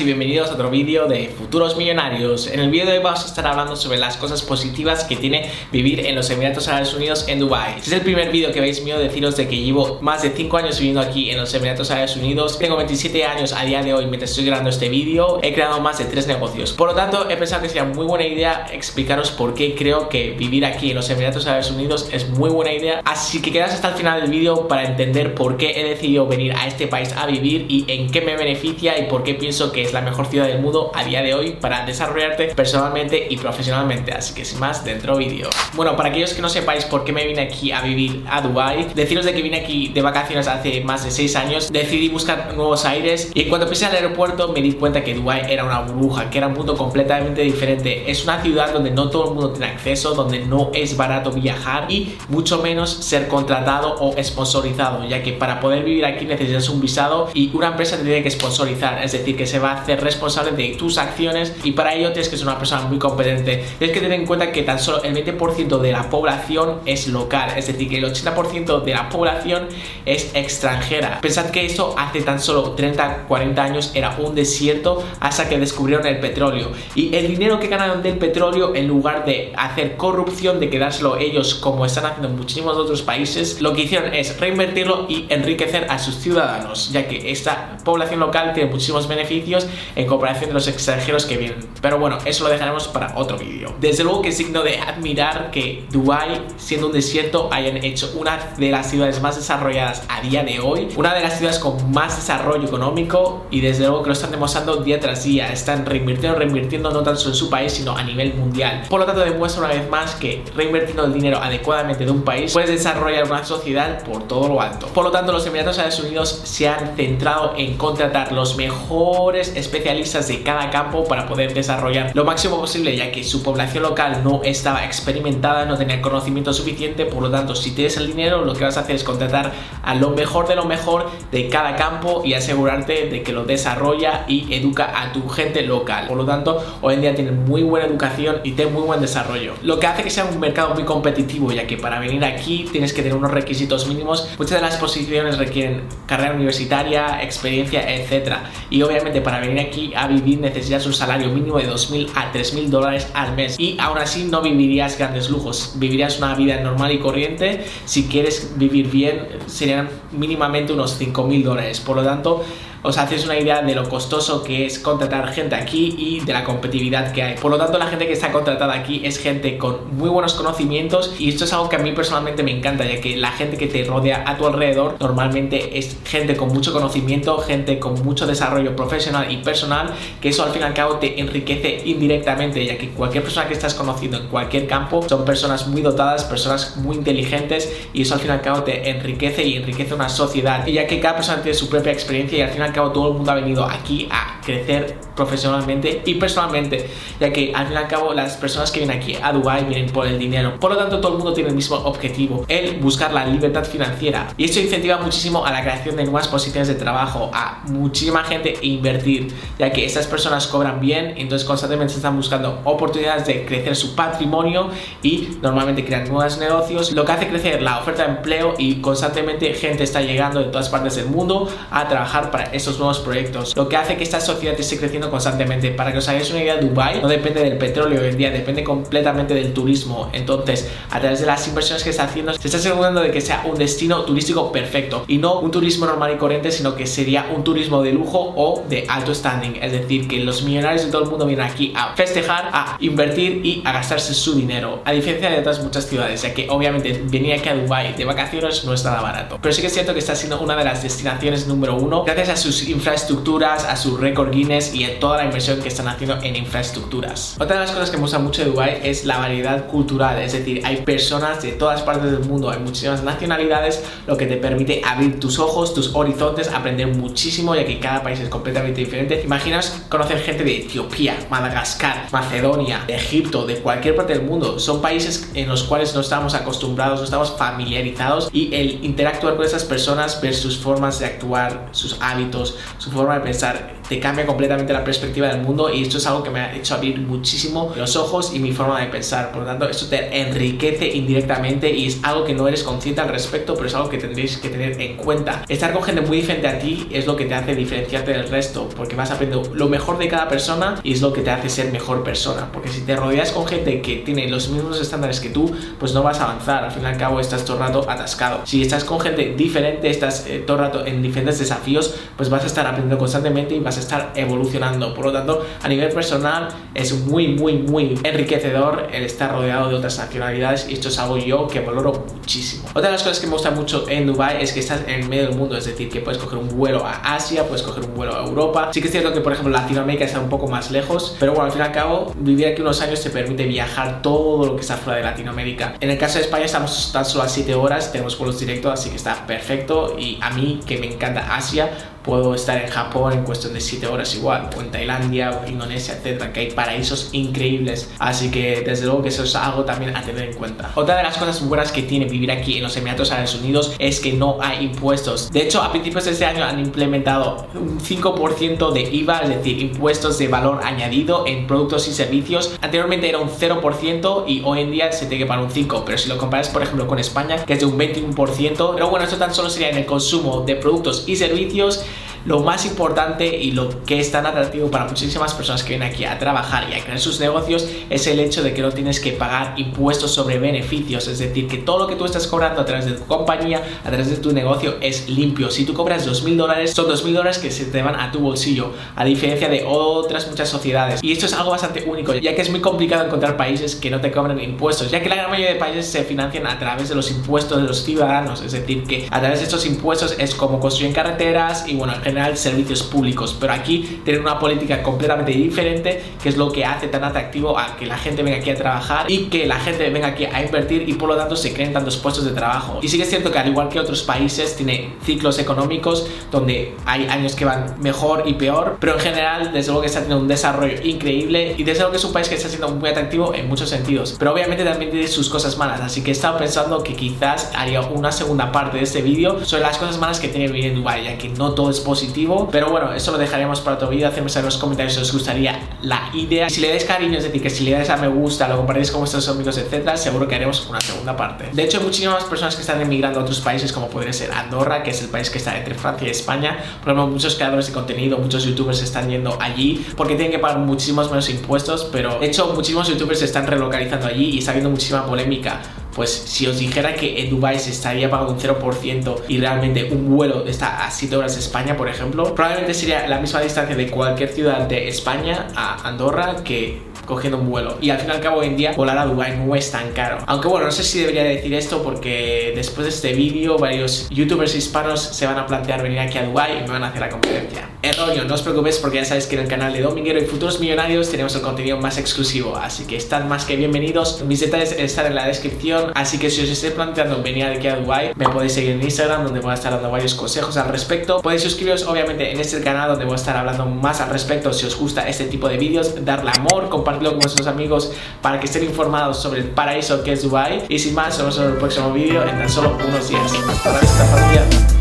y bienvenidos a otro vídeo de Futuros Millonarios. En el vídeo de hoy vamos a estar hablando sobre las cosas positivas que tiene vivir en los Emiratos Árabes Unidos en Dubai. Si es el primer vídeo que veis mío, deciros de que llevo más de 5 años viviendo aquí en los Emiratos Árabes Unidos. Tengo 27 años a día de hoy mientras estoy grabando este vídeo. He creado más de 3 negocios. Por lo tanto, he pensado que sería muy buena idea explicaros por qué creo que vivir aquí en los Emiratos Árabes Unidos es muy buena idea. Así que quedas hasta el final del vídeo para entender por qué he decidido venir a este país a vivir y en qué me beneficia y por qué pienso que es la mejor ciudad del mundo a día de hoy para desarrollarte personalmente y profesionalmente. Así que sin más, dentro vídeo. Bueno, para aquellos que no sepáis por qué me vine aquí a vivir a Dubai, deciros de que vine aquí de vacaciones hace más de 6 años, decidí buscar nuevos aires y cuando pisé al aeropuerto me di cuenta que Dubai era una burbuja, que era un mundo completamente diferente. Es una ciudad donde no todo el mundo tiene acceso, donde no es barato viajar y mucho menos ser contratado o sponsorizado, ya que para poder vivir aquí necesitas un visado y una empresa te tiene que sponsorizar, es decir, que se va a hacer responsable de tus acciones y para ello tienes que ser una persona muy competente. Tienes que tener en cuenta que tan solo el 20% de la población es local, es decir, que el 80% de la población es extranjera. Pensad que eso hace tan solo 30, 40 años era un desierto hasta que descubrieron el petróleo. Y el dinero que ganaron del petróleo, en lugar de hacer corrupción, de quedárselo ellos como están haciendo en muchísimos otros países, lo que hicieron es reinvertirlo y enriquecer a sus ciudadanos, ya que esta población local tiene muchísimos beneficios en comparación de los extranjeros que vienen. Pero bueno, eso lo dejaremos para otro vídeo. Desde luego que es digno de admirar que Dubai, siendo un desierto, hayan hecho una de las ciudades más desarrolladas a día de hoy, una de las ciudades con más desarrollo económico y desde luego que lo están demostrando día tras día. Están reinvirtiendo, reinvirtiendo no tan en su país, sino a nivel mundial. Por lo tanto, demuestra una vez más que reinvirtiendo el dinero adecuadamente de un país, puedes desarrollar una sociedad por todo lo alto. Por lo tanto, los Emiratos Árabes Unidos se han centrado en contratar los mejores especialistas de cada campo para poder desarrollar lo máximo posible, ya que su población local no estaba experimentada, no tenía conocimiento suficiente, por lo tanto, si tienes el dinero, lo que vas a hacer es contratar a lo mejor de lo mejor de cada campo y asegurarte de que lo desarrolla y educa a tu gente local. Por lo tanto, hoy en día tienen muy buena educación y tienen muy buen desarrollo. Lo que hace que sea un mercado muy competitivo, ya que para venir aquí tienes que tener unos requisitos mínimos. Muchas de las posiciones requieren carrera universitaria, experiencia, etcétera. Y obviamente para venir aquí a vivir necesitas un salario mínimo de 2.000 a 3.000 dólares al mes y aún así no vivirías grandes lujos, vivirías una vida normal y corriente. Si quieres vivir bien serían mínimamente unos 5.000 dólares. Por lo tanto, os hacéis una idea de lo costoso que es contratar gente aquí y de la competitividad que hay. Por lo tanto, la gente que está contratada aquí es gente con muy buenos conocimientos y esto es algo que a mí personalmente me encanta, ya que la gente que te rodea a tu alrededor normalmente es gente con mucho conocimiento, gente con mucho desarrollo profesional y personal, que eso al fin y al cabo te enriquece indirectamente, ya que cualquier persona que estás conociendo en cualquier campo son personas muy dotadas, personas muy inteligentes y eso al fin y al cabo te enriquece y enriquece una sociedad, y ya que cada persona tiene su propia experiencia y al final cabo todo el mundo ha venido aquí a crecer profesionalmente y personalmente, ya que al fin y al cabo las personas que vienen aquí a Dubai vienen por el dinero. Por lo tanto, todo el mundo tiene el mismo objetivo, el buscar la libertad financiera. Y esto incentiva muchísimo a la creación de nuevas posiciones de trabajo, a muchísima gente invertir, ya que estas personas cobran bien, entonces constantemente están buscando oportunidades de crecer su patrimonio y normalmente crean nuevos negocios, lo que hace crecer la oferta de empleo y constantemente gente está llegando de todas partes del mundo a trabajar para estos nuevos proyectos, lo que hace que esta sociedad esté creciendo constantemente. Para que os hagáis una idea, Dubai no depende del petróleo hoy en día, depende completamente del turismo. Entonces, a través de las inversiones que está haciendo, se está asegurando de que sea un destino turístico perfecto y no un turismo normal y corriente, sino que sería un turismo de lujo o de alto standing, es decir, que los millonarios de todo el mundo vienen aquí a festejar, a invertir y a gastarse su dinero, a diferencia de otras muchas ciudades, ya que obviamente venir aquí a Dubai de vacaciones no es nada barato. Pero sí que es cierto que está siendo una de las destinaciones número uno gracias a sus infraestructuras, a su récord Guinness y a toda la inversión que están haciendo en infraestructuras. Otra de las cosas que me gusta mucho de Dubai es la variedad cultural, es decir, hay personas de todas partes del mundo, hay muchísimas nacionalidades, lo que te permite abrir tus ojos, tus horizontes, aprender muchísimo, ya que cada país es completamente diferente. Imaginas conocer gente de Etiopía, Madagascar, Macedonia, Egipto, de cualquier parte del mundo. Son países en los cuales no estamos acostumbrados, no estamos familiarizados y el interactuar con esas personas, ver sus formas de actuar, sus hábitos, su forma de pensar, te cambia completamente la perspectiva del mundo y esto es algo que me ha hecho abrir muchísimo los ojos y mi forma de pensar. Por lo tanto, esto te enriquece indirectamente y es algo que no eres consciente al respecto, pero es algo que tendréis que tener en cuenta. Estar con gente muy diferente a ti es lo que te hace diferenciarte del resto, porque vas aprendiendo lo mejor de cada persona y es lo que te hace ser mejor persona. Porque si te rodeas con gente que tiene los mismos estándares que tú, pues no vas a avanzar. Al fin y al cabo, estás todo el rato atascado. Si estás con gente diferente, estás eh, todo el rato en diferentes desafíos, pues vas a estar aprendiendo constantemente y vas a estar evolucionando. Por lo tanto, a nivel personal es muy, muy, muy enriquecedor el estar rodeado de otras nacionalidades y esto es algo yo que valoro muchísimo. Otra de las cosas que me gusta mucho en Dubai es que estás en medio del mundo, es decir, que puedes coger un vuelo a Asia, puedes coger un vuelo a Europa. Sí que es cierto que, por ejemplo, Latinoamérica está un poco más lejos, pero bueno, al fin y al cabo, vivir aquí unos años te permite viajar todo lo que está fuera de Latinoamérica. En el caso de España estamos tan solo a 7 horas, tenemos vuelos directos, así que está perfecto y a mí que me encanta Asia, puedo estar en Japón en cuestión de 7 horas igual, o en Tailandia, o Indonesia, etcétera, que hay paraísos increíbles. Así que desde luego que eso es algo también a tener en cuenta. Otra de las cosas buenas que tiene vivir aquí en los Emiratos Árabes Unidos es que no hay impuestos. De hecho, a principios de este año han implementado un 5% de IVA, es decir, impuestos de valor añadido en productos y servicios. Anteriormente era un 0% y hoy en día se tiene que pagar un 5%, pero si lo comparas, por ejemplo, con España, que es de un 21%, pero bueno, eso tan solo sería en el consumo de productos y servicios lo más importante y lo que es tan atractivo para muchísimas personas que vienen aquí a trabajar y a crear sus negocios es el hecho de que no tienes que pagar impuestos sobre beneficios, es decir, que todo lo que tú estás cobrando a través de tu compañía, a través de tu negocio es limpio. Si tú cobras dos mil dólares, son dos mil dólares que se te van a tu bolsillo, a diferencia de otras muchas sociedades. Y esto es algo bastante único, ya que es muy complicado encontrar países que no te cobren impuestos, ya que la gran mayoría de países se financian a través de los impuestos de los ciudadanos, es decir, que a través de estos impuestos es como construyen carreteras y bueno, en general servicios públicos. Pero aquí tienen una política completamente diferente, que es lo que hace tan atractivo a que la gente venga aquí a trabajar y que la gente venga aquí a invertir y por lo tanto se creen tantos puestos de trabajo. Y sí que es cierto que al igual que otros países tiene ciclos económicos donde hay años que van mejor y peor, pero en general desde luego que está teniendo un desarrollo increíble y desde luego que es un país que está siendo muy atractivo en muchos sentidos. Pero obviamente también tiene sus cosas malas, así que he estado pensando que quizás haría una segunda parte de este vídeo sobre las cosas malas que tiene vivir en Dubai, ya que no todo es positivo, pero bueno, eso lo dejaremos para otro vídeo, hacedme saber en los comentarios si os gustaría la idea. Si le dais cariño, es decir, que si le dais a me gusta, lo compartís con vuestros amigos, etcétera, seguro que haremos una segunda parte. De hecho, hay muchísimas personas que están emigrando a otros países, como podría ser Andorra, que es el país que está entre Francia y España. Por ejemplo, muchos creadores de contenido, muchos youtubers están yendo allí porque tienen que pagar muchísimos menos impuestos, pero de hecho, muchísimos youtubers se están relocalizando allí y está habiendo muchísima polémica pues si os dijera que en Dubai se estaría pagando un 0% y realmente un vuelo está a 7 horas de España, por ejemplo, probablemente sería la misma distancia de cualquier ciudad de España a Andorra que cogiendo un vuelo. Y al fin y al cabo, hoy en día, volar a Dubai no es tan caro. Aunque bueno, no sé si debería decir esto porque después de este vídeo, varios youtubers hispanos se van a plantear venir aquí a Dubai y me van a hacer la competencia. Erróneo, no os preocupéis porque ya sabéis que en el canal de Dominguero y Futuros Millonarios tenemos el contenido más exclusivo. Así que están más que bienvenidos. Mis detalles están en la descripción. Así que si os estáis planteando venir aquí a Dubai, me podéis seguir en Instagram donde voy a estar dando varios consejos al respecto. Podéis suscribiros obviamente en este canal donde voy a estar hablando más al respecto si os gusta este tipo de vídeos, darle amor, compartir con vuestros amigos para que estén informados sobre el paraíso que es Dubai. Y sin más, nos vemos en el próximo vídeo en tan solo unos días. Hasta la vista familia.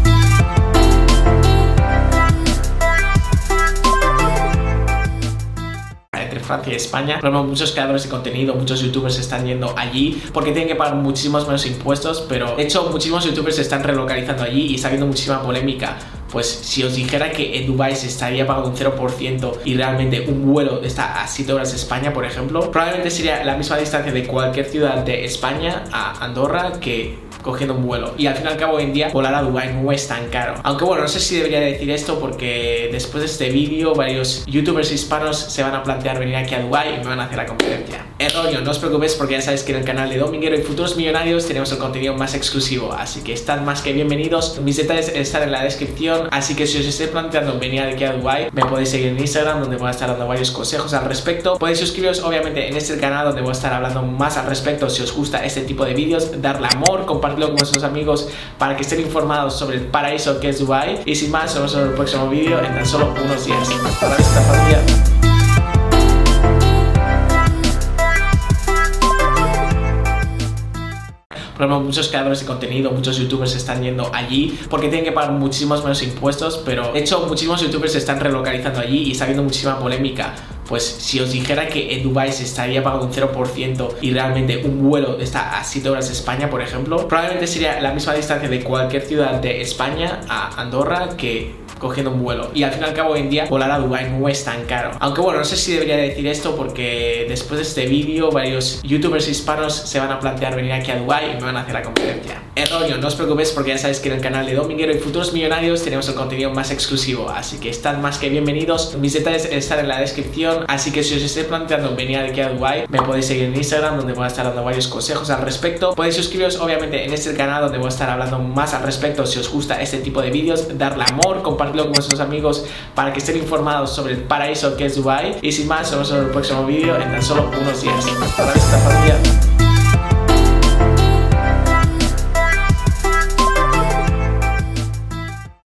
Francia y España. Por muchos creadores de contenido, muchos youtubers están yendo allí porque tienen que pagar muchísimos menos impuestos, pero de hecho muchísimos youtubers se están relocalizando allí y está habiendo muchísima polémica pues si os dijera que en Dubai se estaría pagando un 0% y realmente un vuelo está a 7 horas de España, por ejemplo, probablemente sería la misma distancia de cualquier ciudad de España a Andorra que cogiendo un vuelo. Y al fin y al cabo hoy en día volar a Dubai no es tan caro. Aunque bueno, no sé si debería decir esto porque después de este vídeo varios youtubers hispanos se van a plantear venir aquí a Dubai y me van a hacer la competencia. Erróneo, no os preocupéis porque ya sabéis que en el canal de Dominguero y Futuros Millonarios tenemos el contenido más exclusivo, así que están más que bienvenidos. Mis detalles están en la descripción, así que si os estáis planteando venir aquí a Dubai, me podéis seguir en Instagram donde voy a estar dando varios consejos al respecto. Podéis suscribiros obviamente en este canal donde voy a estar hablando más al respecto si os gusta este tipo de vídeos, darle amor, compartirlo con vuestros amigos para que estén informados sobre el paraíso que es Dubai. Y sin más, nos vemos en el próximo vídeo en tan solo unos días. Hasta la vista familia. Muchos creadores de contenido, muchos youtubers están yendo allí porque tienen que pagar muchísimos menos impuestos, pero de hecho muchísimos youtubers se están relocalizando allí y está habiendo muchísima polémica. Pues si os dijera que en Dubai se estaría pagando un 0% y realmente un vuelo está a 7 horas de España, por ejemplo, probablemente sería la misma distancia de cualquier ciudad de España a Andorra que cogiendo un vuelo. Y al fin y al cabo hoy en día volar a Dubai no es tan caro. Aunque bueno, no sé si debería decir esto porque después de este vídeo varios youtubers hispanos se van a plantear venir aquí a Dubai y me van a hacer la competencia. Erróneo, no os preocupéis porque ya sabéis que en el canal de Dominguero y Futuros Millonarios tenemos el contenido más exclusivo, así que están más que bienvenidos. Mis detalles están en la descripción, así que si os estáis planteando venir aquí a Dubai, me podéis seguir en Instagram donde voy a estar dando varios consejos al respecto. Podéis suscribiros obviamente en este canal donde voy a estar hablando más al respecto si os gusta este tipo de vídeos, darle amor, compartirlo con vuestros amigos para que estén informados sobre el paraíso que es Dubai. Y sin más, nos vemos en el próximo vídeo en tan solo unos días. Hasta la vista familia.